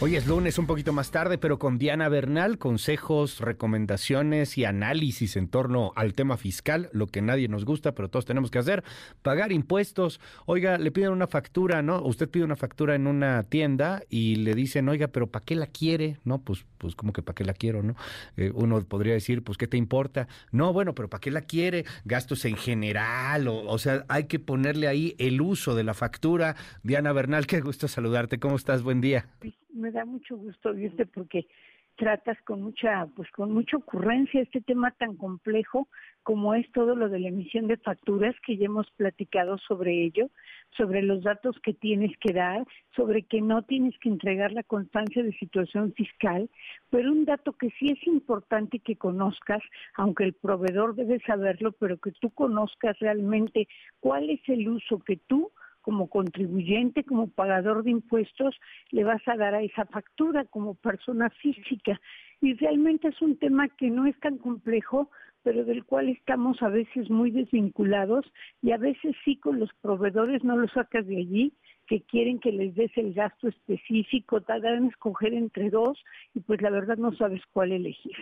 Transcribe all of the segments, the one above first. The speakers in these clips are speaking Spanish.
Hoy es lunes, un poquito más tarde, pero con Diana Bernal, consejos, recomendaciones y análisis en torno al tema fiscal, lo que nadie nos gusta, pero todos tenemos que hacer, pagar impuestos. Oiga, le piden una factura, ¿no? Usted pide una factura en una tienda y le dicen, oiga, pero ¿para qué la quiere? No, pues, pues como que ¿para qué la quiero, no? Eh, uno podría decir, pues, ¿qué te importa? No, bueno, pero ¿para qué la quiere? Gastos en general, o, o sea, hay que ponerle ahí el uso de la factura. Diana Bernal, qué gusto saludarte. ¿Cómo estás? Buen día me da mucho gusto oírte porque tratas con mucha, pues con mucha ocurrencia este tema tan complejo como es todo lo de la emisión de facturas, que ya hemos platicado sobre ello, sobre los datos que tienes que dar, sobre que no tienes que entregar la constancia de situación fiscal, pero un dato que sí es importante que conozcas, aunque el proveedor debe saberlo, pero que tú conozcas realmente cuál es el uso que tú como contribuyente, como pagador de impuestos, le vas a dar a esa factura como persona física. Y realmente es un tema que no es tan complejo, pero del cual estamos a veces muy desvinculados y a veces sí con los proveedores no lo sacas de allí, que quieren que les des el gasto específico, tardan en escoger entre dos y pues la verdad no sabes cuál elegir.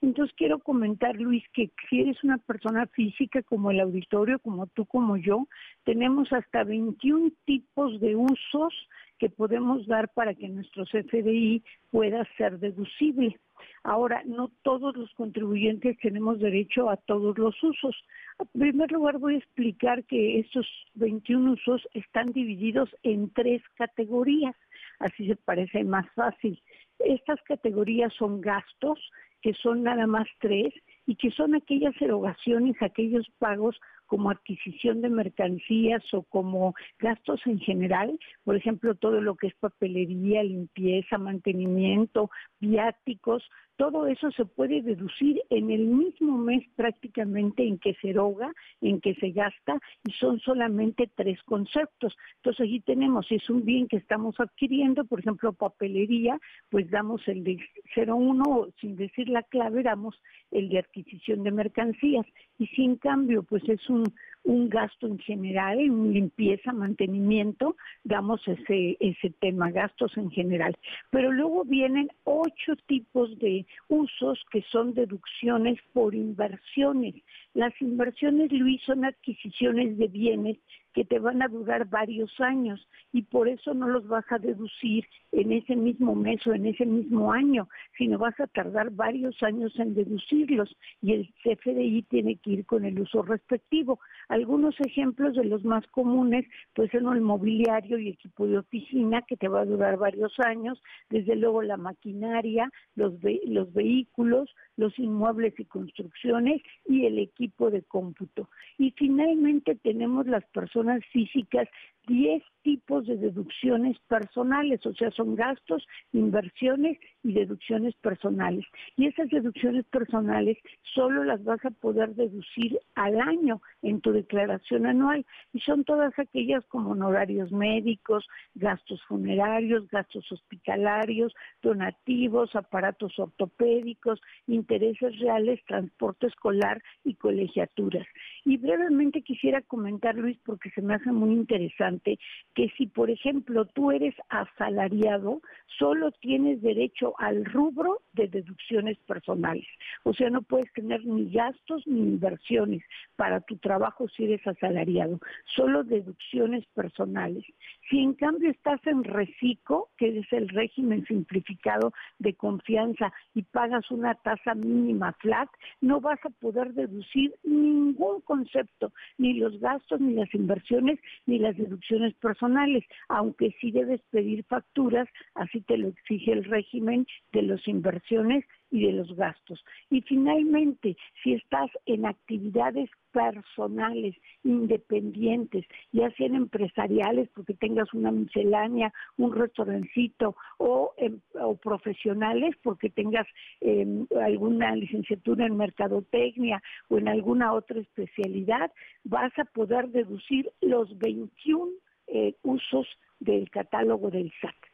Entonces quiero comentar, Luis, que si eres una persona física como el auditorio, como tú, como yo, tenemos hasta 21 tipos de usos que podemos dar para que nuestro CFDI pueda ser deducible. Ahora, no todos los contribuyentes tenemos derecho a todos los usos. En primer lugar, voy a explicar que estos 21 usos están divididos en tres categorías, así se parece más fácil. Estas categorías son gastos, que son nada más tres, y que son aquellas erogaciones, aquellos pagos como adquisición de mercancías o como gastos en general, por ejemplo, todo lo que es papelería, limpieza, mantenimiento, viáticos, todo eso se puede deducir en el mismo mes prácticamente en que se eroga, en que se gasta, y son solamente tres conceptos. Entonces aquí tenemos, si es un bien que estamos adquiriendo, por ejemplo, papelería, pues damos el de 01, sin decir la clave, damos el de adquisición de mercancías. Y si en cambio, pues es un un gasto en general, en limpieza, mantenimiento, damos ese, ese tema, gastos en general. Pero luego vienen ocho tipos de usos que son deducciones por inversiones. Las inversiones, Luis, son adquisiciones de bienes que te van a durar varios años y por eso no los vas a deducir en ese mismo mes o en ese mismo año, sino vas a tardar varios años en deducirlos y el CFDI tiene que ir con el uso respectivo. Algunos ejemplos de los más comunes, pues son el mobiliario y equipo de oficina que te va a durar varios años, desde luego la maquinaria, los, los vehículos, los inmuebles y construcciones y el equipo de cómputo. Y finalmente tenemos las personas físicas 10 tipos de deducciones personales, o sea, son gastos, inversiones y deducciones personales. Y esas deducciones personales solo las vas a poder deducir al año en tu declaración anual. Y son todas aquellas como honorarios médicos, gastos funerarios, gastos hospitalarios, donativos, aparatos ortopédicos, intereses reales, transporte escolar y colegiaturas. Y brevemente quisiera comentar, Luis, porque se me hace muy interesante que si, por ejemplo, tú eres asalariado, solo tienes derecho al rubro de deducciones personales. O sea, no puedes tener ni gastos ni inversiones para tu trabajo si eres asalariado, solo deducciones personales. Si en cambio estás en reciclo, que es el régimen simplificado de confianza y pagas una tasa mínima flat, no vas a poder deducir ningún concepto, ni los gastos, ni las inversiones, ni las deducciones personales, aunque sí debes pedir facturas, así te lo exige el régimen de las inversiones y de los gastos. Y finalmente, si estás en actividades personales, independientes, ya sean empresariales, porque tengas una miscelánea, un restaurancito, o, em, o profesionales, porque tengas em, alguna licenciatura en mercadotecnia o en alguna otra especialidad, vas a poder deducir los 21 eh, usos del catálogo del SAT.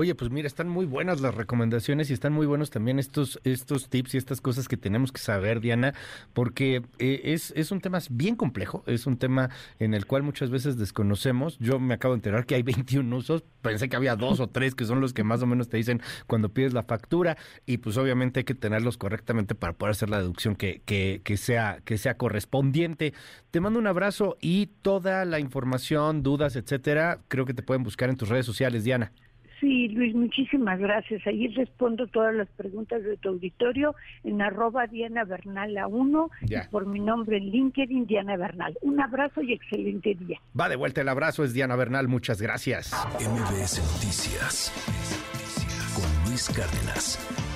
Oye, pues mira, están muy buenas las recomendaciones y están muy buenos también estos, estos tips y estas cosas que tenemos que saber, Diana, porque eh, es, es un tema bien complejo, es un tema en el cual muchas veces desconocemos. Yo me acabo de enterar que hay 21 usos, pensé que había dos o tres que son los que más o menos te dicen cuando pides la factura y pues obviamente hay que tenerlos correctamente para poder hacer la deducción que, que, que sea, que sea correspondiente. Te mando un abrazo y toda la información, dudas, etcétera, creo que te pueden buscar en tus redes sociales, Diana. Sí, Luis, muchísimas gracias. Ahí respondo todas las preguntas de tu auditorio en arroba Diana Bernal a 1 y por mi nombre en LinkedIn, Diana Bernal. Un abrazo y excelente día. Va de vuelta el abrazo, es Diana Bernal. Muchas gracias. MBS Noticias con Luis Cárdenas.